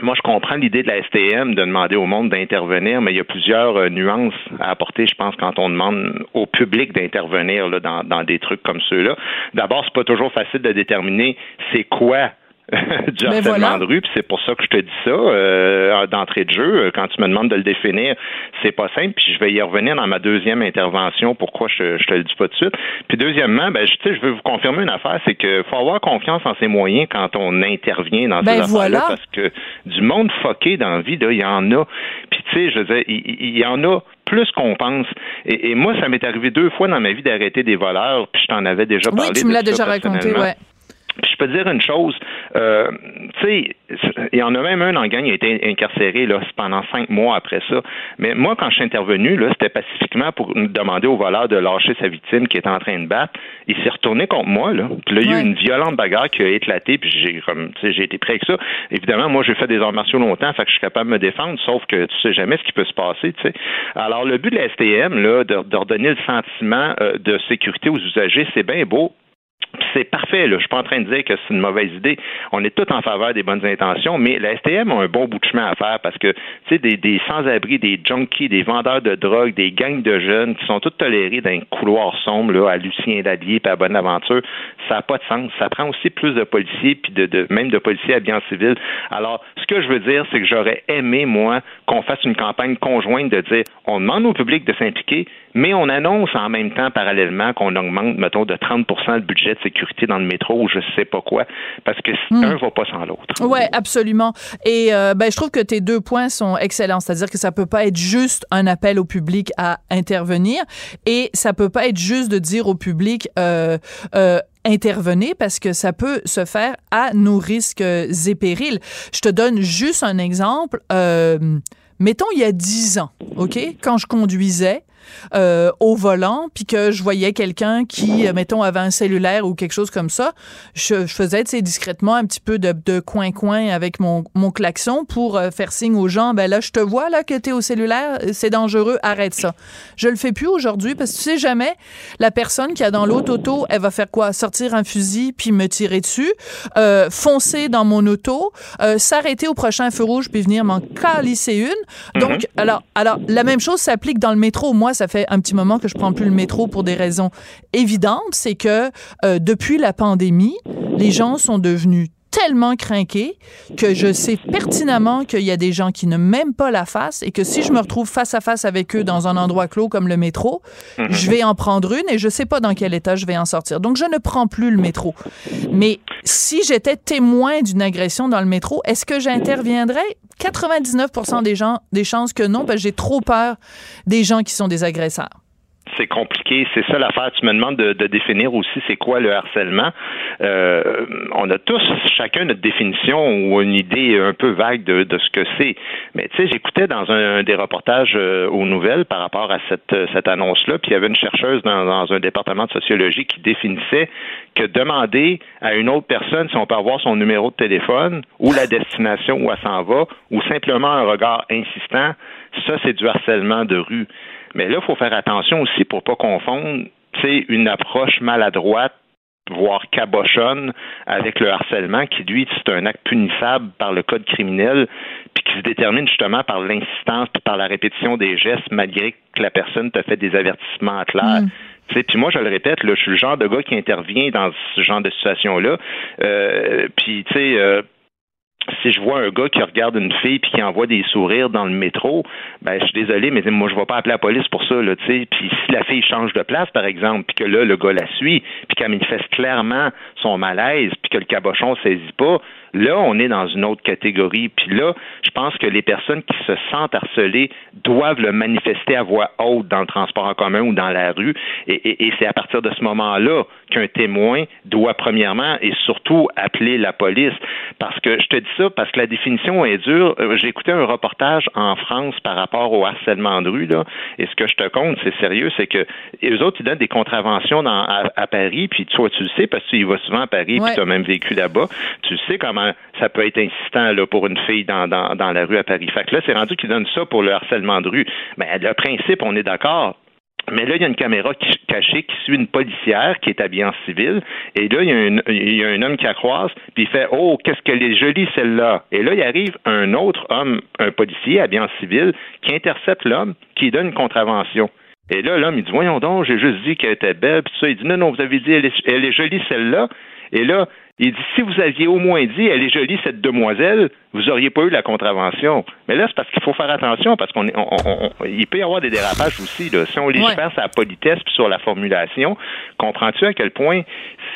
moi, je comprends l'idée de la STM de demander au monde d'intervenir, mais il y a plusieurs euh, nuances à apporter, je pense, quand on demande au public d'intervenir dans, dans des trucs comme ceux-là. D'abord, c'est pas toujours facile de déterminer c'est quoi [laughs] du Ben harcèlement voilà. de rue, puis c'est pour ça que je te dis ça euh, d'entrée de jeu. Quand tu me demandes de le définir, c'est pas simple, puis je vais y revenir dans ma deuxième intervention. Pourquoi je, je te le dis pas tout de suite. Puis deuxièmement, ben, je, je veux vous confirmer une affaire, c'est que faut avoir confiance en ses moyens quand on intervient dans Ben ces affaires-là, voilà. parce que du monde fucké dans la vie, là, il y en a. Puis tu sais, je veux dire, il, y en a plus qu'on pense. Et, et moi, ça m'est arrivé deux fois dans ma vie d'arrêter des voleurs, puis je t'en avais déjà parlé. Oui, tu me l'as déjà raconté, ouais. Puis je peux te dire une chose, euh, tu sais, il y en a même un le gang qui a été incarcéré là, pendant cinq mois après ça. Mais moi, quand je suis intervenu, là, c'était pacifiquement pour demander au voleur de lâcher sa victime qui était en train de battre. Il s'est retourné contre moi, là. Puis là, il y a eu une violente bagarre qui a éclaté, puis j'ai comme, j'ai été prêt avec ça. Évidemment, moi, j'ai fait des arts martiaux longtemps, fait que je suis capable de me défendre, sauf que tu sais jamais ce qui peut se passer, tu sais. Alors, le but de la STM, là, de, de redonner le sentiment euh, de sécurité aux usagers, c'est bien beau. C'est parfait, là. Je suis pas en train de dire que c'est une mauvaise idée. On est tous en faveur des bonnes intentions, mais la STM a un bon bout de chemin à faire parce que, tu sais, des, des sans-abri, des junkies, des vendeurs de drogue, des gangs de jeunes qui sont tous tolérés dans un couloir sombre, là, à Lucien Ladlier puis à Bonaventure, ça n'a pas de sens. Ça prend aussi plus de policiers puis de, même de policiers habillés en civil. Alors, ce que je veux dire, c'est que j'aurais aimé, moi, qu'on fasse une campagne conjointe de dire, on demande au public de s'impliquer, mais on annonce en même temps, parallèlement, qu'on augmente, mettons, de 30% le budget de sécurité dans le métro ou je sais pas quoi, parce que Hmm. un va pas sans l'autre. Oui, absolument. Et euh, ben, je trouve que tes deux points sont excellents. C'est-à-dire que ça peut pas être juste un appel au public à intervenir et ça peut pas être juste de dire au public euh, euh, intervenez parce que ça peut se faire à nos risques et périls. Je te donne juste un exemple. Euh, mettons, il y a dix ans, OK, quand je conduisais, euh, au volant, puis que je voyais quelqu'un qui, euh, mettons, avait un cellulaire ou quelque chose comme ça, je, je faisais, tu sais, discrètement un petit peu de, coin-coin avec mon, mon klaxon pour euh, faire signe aux gens, ben là, je te vois, là, que t'es au cellulaire, c'est dangereux, arrête ça. Je le fais plus aujourd'hui parce que tu sais jamais, la personne qui a dans l'autre auto, elle va faire quoi? Sortir un fusil puis me tirer dessus, euh, foncer dans mon auto, euh, s'arrêter au prochain feu rouge puis venir m'en calisser une. Donc, alors, alors, la même chose s'applique dans le métro. Moi, ça fait un petit moment que je prends plus le métro pour des raisons évidentes. C'est que euh, depuis la pandémie, les gens sont devenus tellement craqués que je sais pertinemment qu'il y a des gens qui ne m'aiment pas la face et que si je me retrouve face à face avec eux dans un endroit clos comme le métro, je vais en prendre une et je sais pas dans quel état je vais en sortir. Donc je ne prends plus le métro. Mais si j'étais témoin d'une agression dans le métro, est-ce que j'interviendrais? 99% des gens des chances que non parce que j'ai trop peur des gens qui sont des agresseurs. C'est compliqué. C'est ça l'affaire. Tu me demandes de, définir aussi c'est quoi le harcèlement. Euh, on a tous chacun notre définition ou une idée un peu vague de, ce que c'est. Mais tu sais, j'écoutais dans un, des reportages euh, aux nouvelles par rapport à cette, cette annonce-là, puis il y avait une chercheuse dans un département de sociologie qui définissait que demander à une autre personne si on peut avoir son numéro de téléphone ou la destination où elle s'en va ou simplement un regard insistant, ça c'est du harcèlement de rue. Mais là, il faut faire attention aussi pour pas confondre une approche maladroite voire cabochonne avec le harcèlement qui, lui, c'est un acte punissable par le code criminel puis qui se détermine justement par l'insistance puis par la répétition des gestes malgré que la personne te fait des avertissements clairs. Mm. Puis moi, je le répète, là, je suis le genre de gars qui intervient dans ce genre de situation-là. Euh, puis, tu sais, euh, si je vois un gars qui regarde une fille puis qui envoie des sourires dans le métro, ben je suis désolé, mais moi je vais pas appeler la police pour ça, là, tu sais. Puis si la fille change de place, par exemple, puis que là le gars la suit, puis qu'elle manifeste clairement son malaise, puis que le cabochon saisit pas, Là, on est dans une autre catégorie. Puis là, je pense que les personnes qui se sentent harcelées doivent le manifester à voix haute dans le transport en commun ou dans la rue. Et, c'est à partir de ce moment-là qu'un témoin doit premièrement et surtout appeler la police. Parce que je te dis ça parce que la définition est dure. Euh, j'ai écouté un reportage en France par rapport au harcèlement de rue. Là, et ce que je te compte, c'est sérieux, c'est que les autres, ils donnent des contraventions à, Paris. Puis toi, tu le sais parce que tu y vas souvent à Paris, puis tu as même vécu là-bas. Tu sais comment ça peut être insistant là, pour une fille dans, dans, la rue à Paris. Fait que là, c'est rendu qu'ils donnent ça pour le harcèlement de rue. Mais le principe, on est d'accord. Mais là, il y a une caméra cachée qui suit une policière qui est habillée en civil. Et là, il y a un, il y a un homme qui la croise, puis il fait Oh, qu'est-ce qu'elle est jolie, celle-là. Et là, il arrive un autre homme, un policier habillé en civil, qui intercepte l'homme, qui donne une contravention. Et là, l'homme, il dit Voyons donc, j'ai juste dit qu'elle était belle, puis ça. Il dit Non, non, vous avez dit, elle est jolie, celle-là. Et là, il dit si vous aviez au moins dit elle est jolie cette demoiselle, vous n'auriez pas eu la contravention. Mais là, c'est parce qu'il faut faire attention parce qu'on il peut y avoir des dérapages aussi. Là. Si on légifère sur la politesse puis sur la formulation, comprends-tu à quel point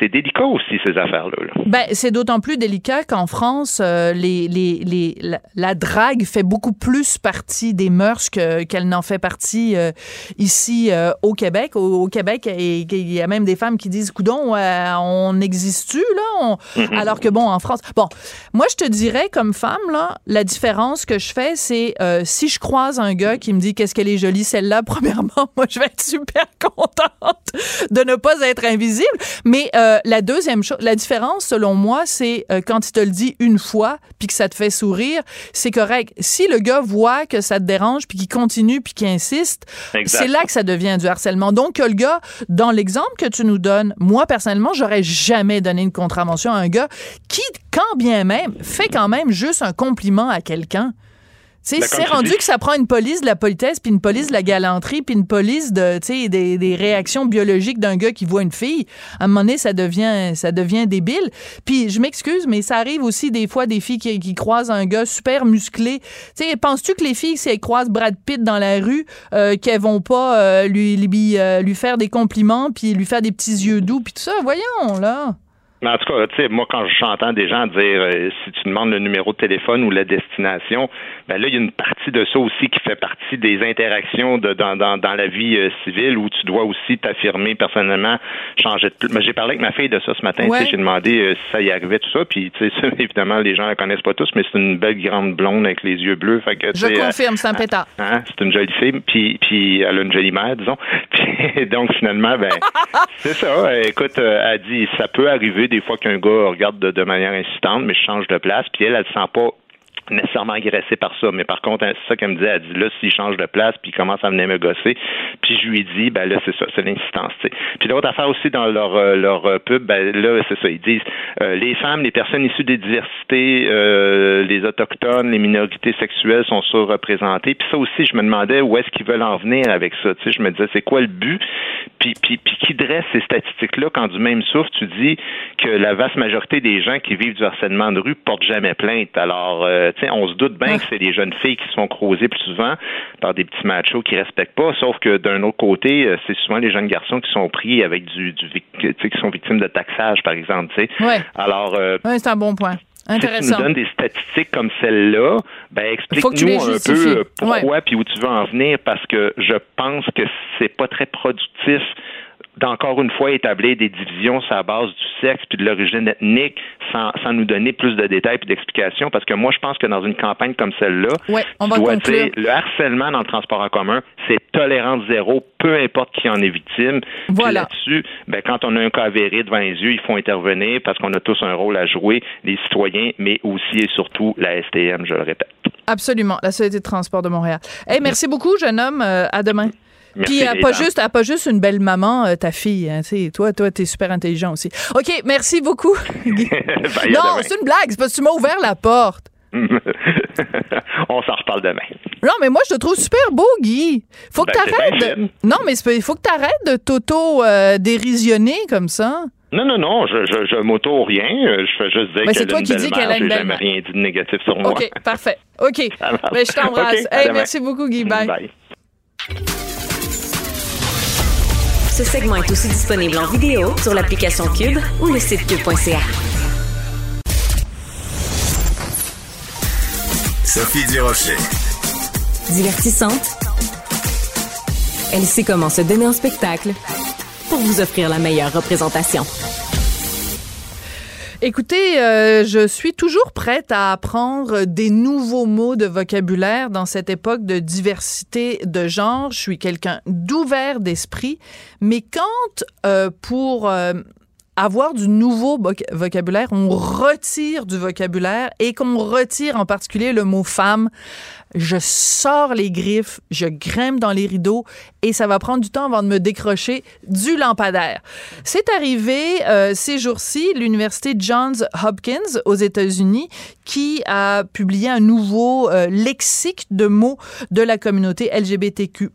c'est délicat aussi ces affaires-là? Ben, c'est d'autant plus délicat qu'en France, euh, les, les, les, la, drague fait beaucoup plus partie des mœurs qu'elle n'en fait partie euh, ici euh, au Québec. Au, Québec, il y a même des femmes qui disent, coudon, on existe-tu là? Alors que bon, en France, bon, moi je te dirais comme femme là, la différence que je fais, c'est si je croise un gars qui me dit qu'est-ce qu'elle est jolie celle-là, [laughs] premièrement, moi je vais être super contente de ne pas être invisible. Mais euh, la deuxième chose, la différence selon moi, c'est euh, quand il te le dit une fois puis que ça te fait sourire, c'est correct. Si le gars voit que ça te dérange puis qu'il continue puis qu'il insiste, c'est là que ça devient du harcèlement. Donc le gars, dans l'exemple que tu nous donnes, moi personnellement, j'aurais jamais donné une contravention à un gars qui, quand bien même, fait quand même juste un compliment à quelqu'un. C'est rendu que ça prend une police de la politesse, puis une police de la galanterie, puis une police de, des, des réactions biologiques d'un gars qui voit une fille. À un moment donné, ça devient, ça devient débile. Puis je m'excuse, mais ça arrive aussi des fois des filles qui, croisent un gars super musclé. Tu sais, penses-tu que les filles, si elles croisent Brad Pitt dans la rue, euh, qu'elles vont pas euh, lui, lui, euh, lui faire des compliments, puis lui faire des petits yeux doux, puis tout ça? Voyons, là. Mais en tout cas, tu sais, moi, quand j'entends des gens dire euh, si tu demandes le numéro de téléphone ou la destination, ben là, il y a une partie de ça aussi qui fait partie des interactions de, dans, dans, dans la vie euh, civile où tu dois aussi t'affirmer personnellement, changer de. Mais j'ai parlé avec ma fille de ça ce matin, j'ai demandé euh, si ça y arrivait, tout ça. Puis, tu sais, [laughs] évidemment, les gens la connaissent pas tous, mais c'est une belle grande blonde avec les yeux bleus. Fait que, Je confirme, c'est un pétard. Hein, c'est une jolie fille, puis, puis elle a une jolie mère, disons. [laughs] Puis, donc, finalement, ben, [laughs] c'est ça. Écoute, elle dit, ça peut arriver des fois qu'un gars regarde de, manière insistante, mais je change de place, puis elle, elle ne sent pas nécessairement agressé par ça. Mais par contre, c'est ça qu'elle me dit. Elle dit là, s'il change de place, puis il commence à venir me gosser, puis je lui dis, ben là, c'est ça, c'est l'insistance. Puis l'autre affaire aussi dans leur euh, leur euh, pub, ben là, c'est ça. Ils disent euh, les femmes, les personnes issues des diversités, les autochtones, les minorités sexuelles sont surreprésentées. Puis ça aussi, je me demandais où est-ce qu'ils veulent en venir avec ça. Tu sais, je me disais, c'est quoi le but? Puis puis puis qui dresse ces statistiques-là quand du même souffle, tu dis que la vaste majorité des gens qui vivent du harcèlement de rue portent jamais plainte. Alors on se doute bien que c'est les jeunes filles qui se font croiser plus souvent par des petits machos qui respectent pas, sauf que d'un autre côté, euh, c'est souvent les jeunes garçons qui sont pris avec du, du qui sont victimes de taxage, par exemple. Alors, euh, c'est un bon point. Intéressant. Si tu nous donnes des statistiques comme celle-là, ben explique-nous un peu euh, pourquoi puis où tu veux en venir parce que je pense que c'est pas très productif d'encore une fois établir des divisions sur la base du sexe puis de l'origine ethnique sans, sans, nous donner plus de détails et d'explications parce que moi je pense que dans une campagne comme celle-là, on va dois dire le harcèlement dans le transport en commun, c'est tolérance zéro, peu importe qui en est victime. Voilà. Là-dessus, ben, quand on a un cas avéré devant les yeux, il faut intervenir parce qu'on a tous un rôle à jouer, les citoyens, mais aussi et surtout la STM, je le répète. Absolument, la Société de transport de Montréal. Hey, merci beaucoup, jeune homme. Euh, à demain. Puis elle pas juste, elle pas juste une belle maman, euh, ta fille. Hein, toi, toi, t'es super intelligent aussi. Ok, merci beaucoup. [laughs] Ben, non, c'est une blague. C'est parce que tu m'as ouvert la porte. [laughs] On s'en reparle demain. Non, mais moi, je te trouve super beau, Guy. Faut que ben, t'arrêtes. De... Non, mais il faut que t'arrêtes de t'auto-dérisionner comme ça. Non, non, non, je, je, je m'auto rien. Je fais juste dire Mais c'est qu'elle a toi une qui dis belle mère. J'ai jamais rien dit de négatif sur moi. OK, parfait. OK. [laughs] Marche. Ben, je t'embrasse. OK, à Hey, merci beaucoup, Guy. Bye. Bye. Ce segment est aussi disponible en vidéo sur l'application Cube ou le site cube.ca. Sophie Durocher. Divertissante, elle sait comment se donner en spectacle pour vous offrir la meilleure représentation. Écoutez, euh, je suis toujours prête à apprendre des nouveaux mots de vocabulaire dans cette époque de diversité de genre. Je suis quelqu'un d'ouvert d'esprit, mais quand euh, pour euh, avoir du nouveau voc- vocabulaire, on retire du vocabulaire et qu'on retire en particulier le mot femme, je sors les griffes, je grimpe dans les rideaux et ça va prendre du temps avant de me décrocher du lampadaire. C'est arrivé euh, ces jours-ci, l'université Johns Hopkins aux États-Unis qui a publié un nouveau euh, lexique de mots de la communauté LGBTQ+.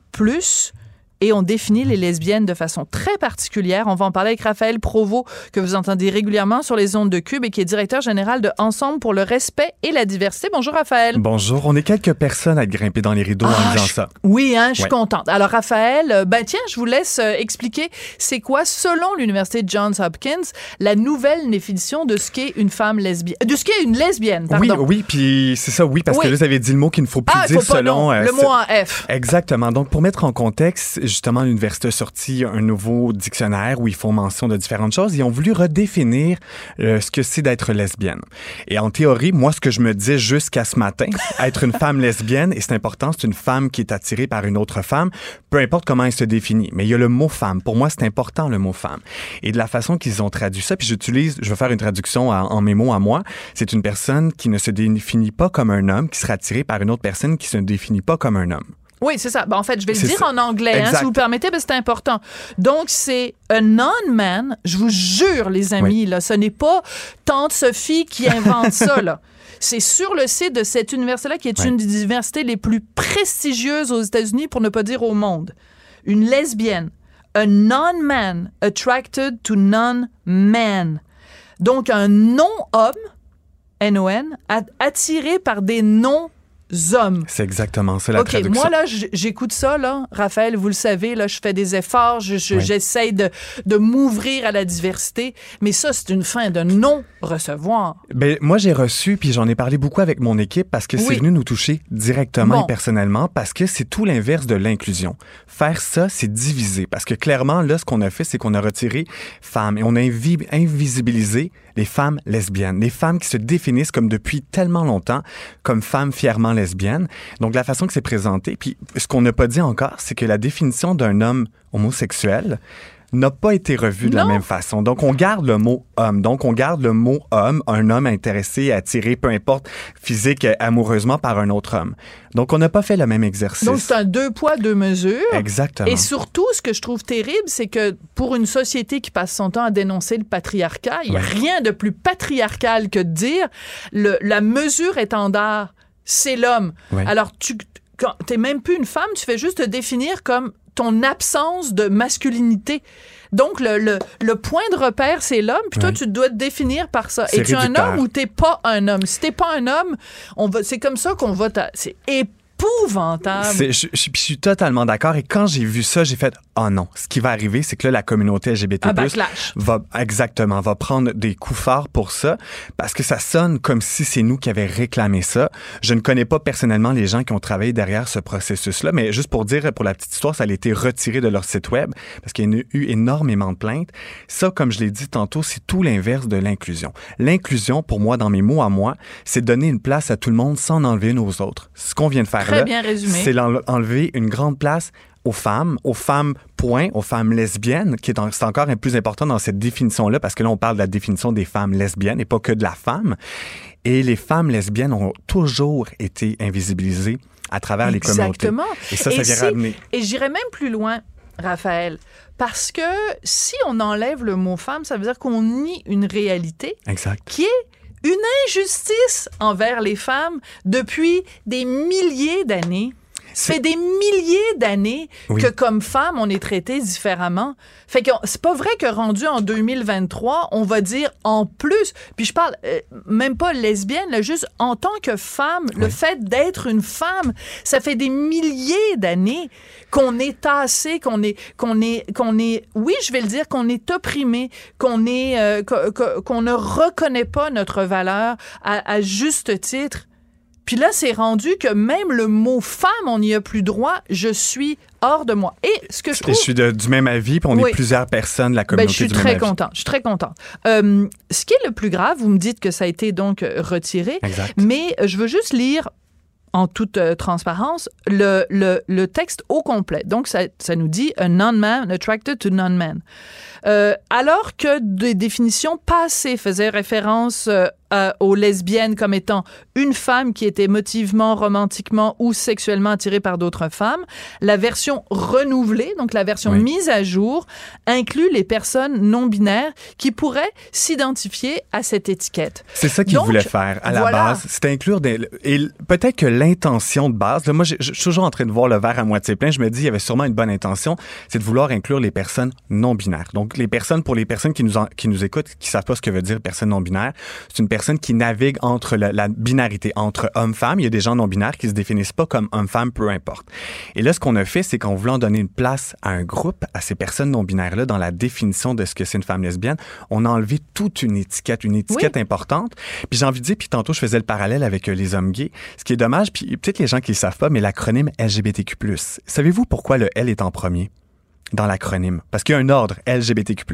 Et on définit les lesbiennes de façon très particulière. On va en parler avec Raphaël Provo, que vous entendez régulièrement sur les ondes de Cube et qui est directeur général de Ensemble pour le respect et la diversité. Bonjour Raphaël. Bonjour, on est quelques personnes à être grimpées dans les rideaux Ah, en disant je- ça. Oui, hein, je suis Ouais. contente. Alors, Raphaël, euh, ben tiens, je vous laisse euh, expliquer c'est quoi, selon l'Université Johns Hopkins, la nouvelle définition de ce qu'est une femme lesbienne. De ce qu'est une lesbienne, Oui, pardon. oui, puis c'est ça, oui, parce Oui. que là, vous avez dit le mot qu'il ne faut plus Ah, dire faut pas, selon... non, euh, le mot en F. Exactement. Donc, pour mettre en contexte, justement, l'université a sorti un nouveau dictionnaire où ils font mention de différentes choses. Ils ont voulu redéfinir euh, ce que c'est d'être lesbienne. Et en théorie, moi, ce que je me disais jusqu'à ce matin, [laughs] être une femme lesbienne, et c'est important, c'est une femme qui est attirée par une autre femme, peu importe comment elle se définit. Mais il y a le mot femme. Pour moi, c'est important, le mot femme. Et de la façon qu'ils ont traduit ça, puis j'utilise, je vais faire une traduction en, en mes mots à moi, c'est une personne qui ne se définit pas comme un homme, qui sera attirée par une autre personne qui se définit pas comme un homme. Oui, c'est ça. Ben, en fait, je vais le dire ça. en anglais, hein, si vous permettez, parce que c'est important. Donc, c'est a non-man. Je vous jure, les amis, là, ce n'est pas Tante Sophie qui invente ça, là. [laughs] C'est sur le site de cette université-là, qui est une des universités les plus prestigieuses aux États-Unis, pour ne pas dire au monde. Une lesbienne. A non-man attracted to non-man. Donc, un non-homme, N-O-N, attiré par des C'est exactement ça la traduction. moi, là, j'écoute ça, là. Raphaël, vous le savez, là, je fais des efforts, je- je- Oui. j'essaye de, de m'ouvrir à la diversité, mais ça, c'est une fin de non-recevoir. Ben, moi, j'ai reçu, puis j'en ai parlé beaucoup avec mon équipe parce que Oui. c'est venu nous toucher directement Bon. et personnellement parce que c'est tout l'inverse de l'inclusion. Faire ça, c'est diviser parce que clairement, là, ce qu'on a fait, c'est qu'on a retiré femmes et on a invi- invisibilisé les femmes lesbiennes, les femmes qui se définissent comme depuis tellement longtemps comme femmes fièrement lesbiennes. Donc, la façon que c'est présenté, puis ce qu'on n'a pas dit encore, c'est que la définition d'un homme homosexuel, n'a pas été revue de la même façon. Donc, on garde le mot homme. Donc, on garde le mot homme, un homme intéressé, attiré, peu importe, physique, amoureusement par un autre homme. Donc, on n'a pas fait le même exercice. Donc, c'est un deux poids, deux mesures. Exactement. Et surtout, ce que je trouve terrible, c'est que pour une société qui passe son temps à dénoncer le patriarcat, il n'y a Ouais. rien de plus patriarcal que de dire le, la mesure étendard, c'est l'homme. Ouais. Alors, tu n'es même plus une femme, tu fais juste te définir comme ton absence de masculinité. Donc, le, le, le point de repère, c'est l'homme, puis toi, tu dois te définir par ça. Es-tu un homme ou t'es pas un homme? Si t'es pas un homme, on va, c'est comme ça qu'on va... C'est épouvantable. Je, je- je suis totalement d'accord. Et quand j'ai vu ça, j'ai fait oh non. Ce qui va arriver, c'est que là, la communauté LGBT+, backlash. va exactement va prendre des coups forts pour ça parce que ça sonne comme si c'est nous qui avions réclamé ça. Je ne connais pas personnellement les gens qui ont travaillé derrière ce processus-là, mais juste pour dire pour la petite histoire, ça a été retiré de leur site web parce qu'il y a eu énormément de plaintes. Ça, comme je l'ai dit tantôt, c'est tout l'inverse de l'inclusion. L'inclusion, pour moi, dans mes mots à moi, c'est donner une place à tout le monde sans en enlever une aux autres. Ce qu'on vient de faire Très là, c'est enlever une grande place aux femmes, aux femmes point, aux femmes lesbiennes, qui est, en- encore un plus important dans cette définition-là, parce que là, on parle de la définition des femmes lesbiennes et pas que de la femme. Et les femmes lesbiennes ont toujours été invisibilisées à travers les communautés. Exactement. Et ça, ça vient ramener. Et j'irais même plus loin, Raphaël, parce que si on enlève le mot femme, ça veut dire qu'on nie une réalité Exact. qui est une injustice envers les femmes depuis des milliers d'années. Ça fait des milliers d'années Oui. que comme femme, on est traité différemment. Fait que c'est pas vrai que rendu en 2023, on va dire en plus. Puis je parle euh, même pas lesbienne, là, juste en tant que femme, le fait d'être une femme, ça fait des milliers d'années qu'on est tassé, qu'on est, qu'on est, qu'on est, oui, je vais le dire, qu'on est opprimé, qu'on est, euh, qu'on ne reconnaît pas notre valeur à, à juste titre. Puis là, c'est rendu que même le mot femme, on n'y a plus droit. Je suis hors de moi. Et ce que je Et trouve... je suis de- du même avis, puis on Oui. est plusieurs personnes de la Ben, communauté je suis du très même avis. contente. Je suis très contente. Euh, ce qui est le plus grave, vous me dites que ça a été donc euh, retiré, Exact. mais euh, je veux juste lire en toute euh, transparence le, le, le texte au complet. Donc, ça, ça nous dit « a non-man attracted to non-man Euh, alors que des définitions passées faisaient référence euh, à- aux lesbiennes comme étant une femme qui était motivement, romantiquement ou sexuellement attirée par d'autres femmes, la version renouvelée, donc la version Oui. mise à jour, inclut les personnes non binaires qui pourraient s'identifier à cette étiquette. C'est ça qu'il Donc, voulait faire à la voilà. base. C'était inclure des. Et peut-être que l'intention de base, là, moi, je suis toujours en train de voir le verre à moitié plein. Je me dis, il y avait sûrement une bonne intention, c'est de vouloir inclure les personnes non binaires. Donc, les personnes, pour les personnes qui nous, en- qui nous écoutent, qui savent pas ce que veut dire personne non binaire, c'est une personne qui navigue entre la, la binarité, entre homme-femme. Il y a des gens non binaires qui se définissent pas comme homme-femme, peu importe. Et là, ce qu'on a fait, c'est qu'en voulant donner une place à un groupe, à ces personnes non binaires-là, dans la définition de ce que c'est une femme lesbienne, on a enlevé toute une étiquette, une étiquette importante. Puis j'ai envie de dire, puis tantôt je faisais le parallèle avec euh, les hommes gays. Ce qui est dommage, puis peut-être les gens qui le savent pas, mais l'acronyme LGBTQ+. Savez-vous pourquoi le L est en premier dans l'acronyme? Parce qu'il y a un ordre LGBTQ+.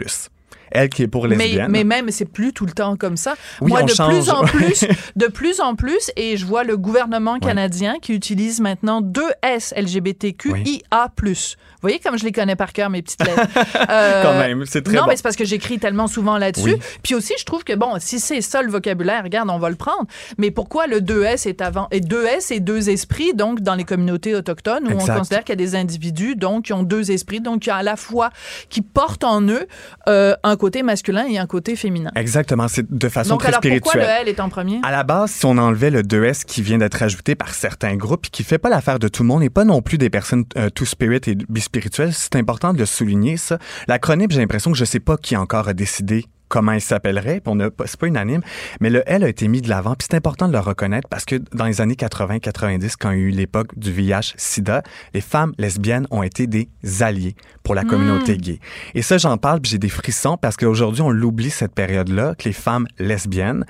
L qui est pour Mais, lesbienne. mais même, c'est plus tout le temps comme ça. Oui, Moi, on de change. plus en [laughs] plus, de plus en plus, et je vois le gouvernement canadien qui utilise maintenant deux S LGBTQIA+. Vous voyez comme je les connais par cœur, mes petites lettres. [laughs] Euh, Quand même, c'est très Non, bon. mais c'est parce que j'écris tellement souvent là-dessus. Puis aussi, je trouve que, bon, si c'est ça le vocabulaire, regarde, on va le prendre. Mais pourquoi le 2S est avant... Et 2S et deux esprits, donc, dans les communautés autochtones, où Exact. on considère qu'il y a des individus, donc, qui ont deux esprits, donc, qui ont à la fois, qui portent en eux euh, un côté masculin et un côté féminin. Exactement, c'est de façon Donc, très alors, pourquoi spirituelle. le L est en premier? À la base, si on enlevait le 2S qui vient d'être ajouté par certains groupes, qui fait pas l'affaire de tout le monde et pas non plus des personnes euh, tout spirit et bispirituelles, c'est important de le souligner, ça. L'acronyme, j'ai l'impression que je sais pas qui encore a décidé comment il s'appellerait, on a pas- c'est pas unanime, mais le L a été mis de l'avant, puis c'est important de le reconnaître parce que dans les années 80-90, quand il y a eu l'époque du VIH-Sida, les femmes lesbiennes ont été des alliés pour la communauté gay. Et ça, j'en parle, puis j'ai des frissons parce qu'aujourd'hui, on l'oublie cette période-là, que les femmes lesbiennes,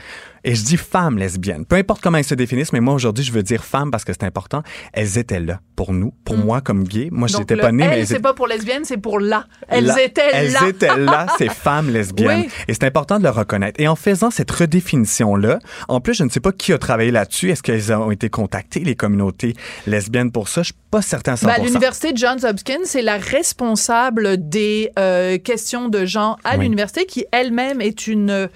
et je dis femmes lesbiennes, peu importe comment elles se définissent, mais moi aujourd'hui, je veux dire femmes parce que c'est important, elles étaient là pour nous, pour moi comme gay. Moi, Donc, j'étais le pas né, mais elles c'est étaient- pas pour lesbiennes, c'est pour là. Elles Là- étaient elles là. étaient là, ces [laughs] femmes lesbiennes. Oui. Et c'est important de le reconnaître. Et en faisant cette redéfinition-là, en plus, je ne sais pas qui a travaillé là-dessus. Est-ce qu'elles ont été contactées, les communautés lesbiennes, pour ça? Je suis pas certain à 100%. Ben, l'université Johns Hopkins, c'est la responsable des euh, questions de genre à Oui. l'université qui elle-même est une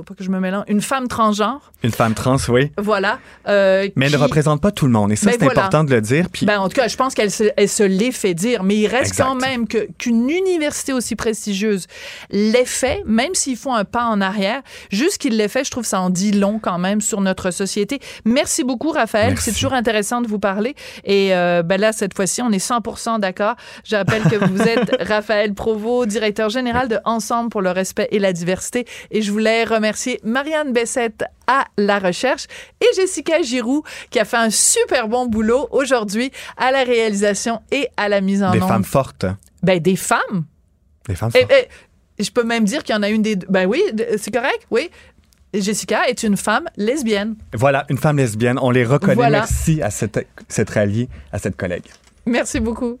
faut pas que je me mélange une femme transgenre Une femme trans, oui. voilà euh, Mais elle ne représente pas tout le monde. Et ça, Ben c'est voilà. important de le dire. Puis, Ben, en tout cas, je pense qu'elle se, elle se l'est fait dire, mais il reste Exact. quand même que qu'une université aussi prestigieuse l'ait fait, même s'ils font un pas en arrière, juste qu'il l'ait fait, je trouve ça en dit long quand même sur notre société. Merci beaucoup, Raphaël. Merci. C'est toujours intéressant de vous parler. Et euh, ben là, cette fois-ci, on est 100% d'accord. Je rappelle que vous êtes [laughs] Raphaël Provost, directeur général de Ensemble pour le respect et la diversité. Et je voulais remercier Marianne Bessette à la recherche et Jessica Giroux qui a fait un super bon boulot aujourd'hui à la réalisation et à la mise en des onde. femmes fortes. Ben, des femmes. Des femmes fortes. et, je peux même dire qu'il y en a une des deux. Ben oui, c'est correct, oui. Jessica est une femme lesbienne. Voilà, une femme lesbienne. On les reconnaît. Voilà. Merci à cette, cette alliée, à cette collègue. Merci beaucoup.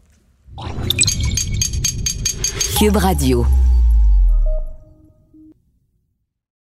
Cube Radio.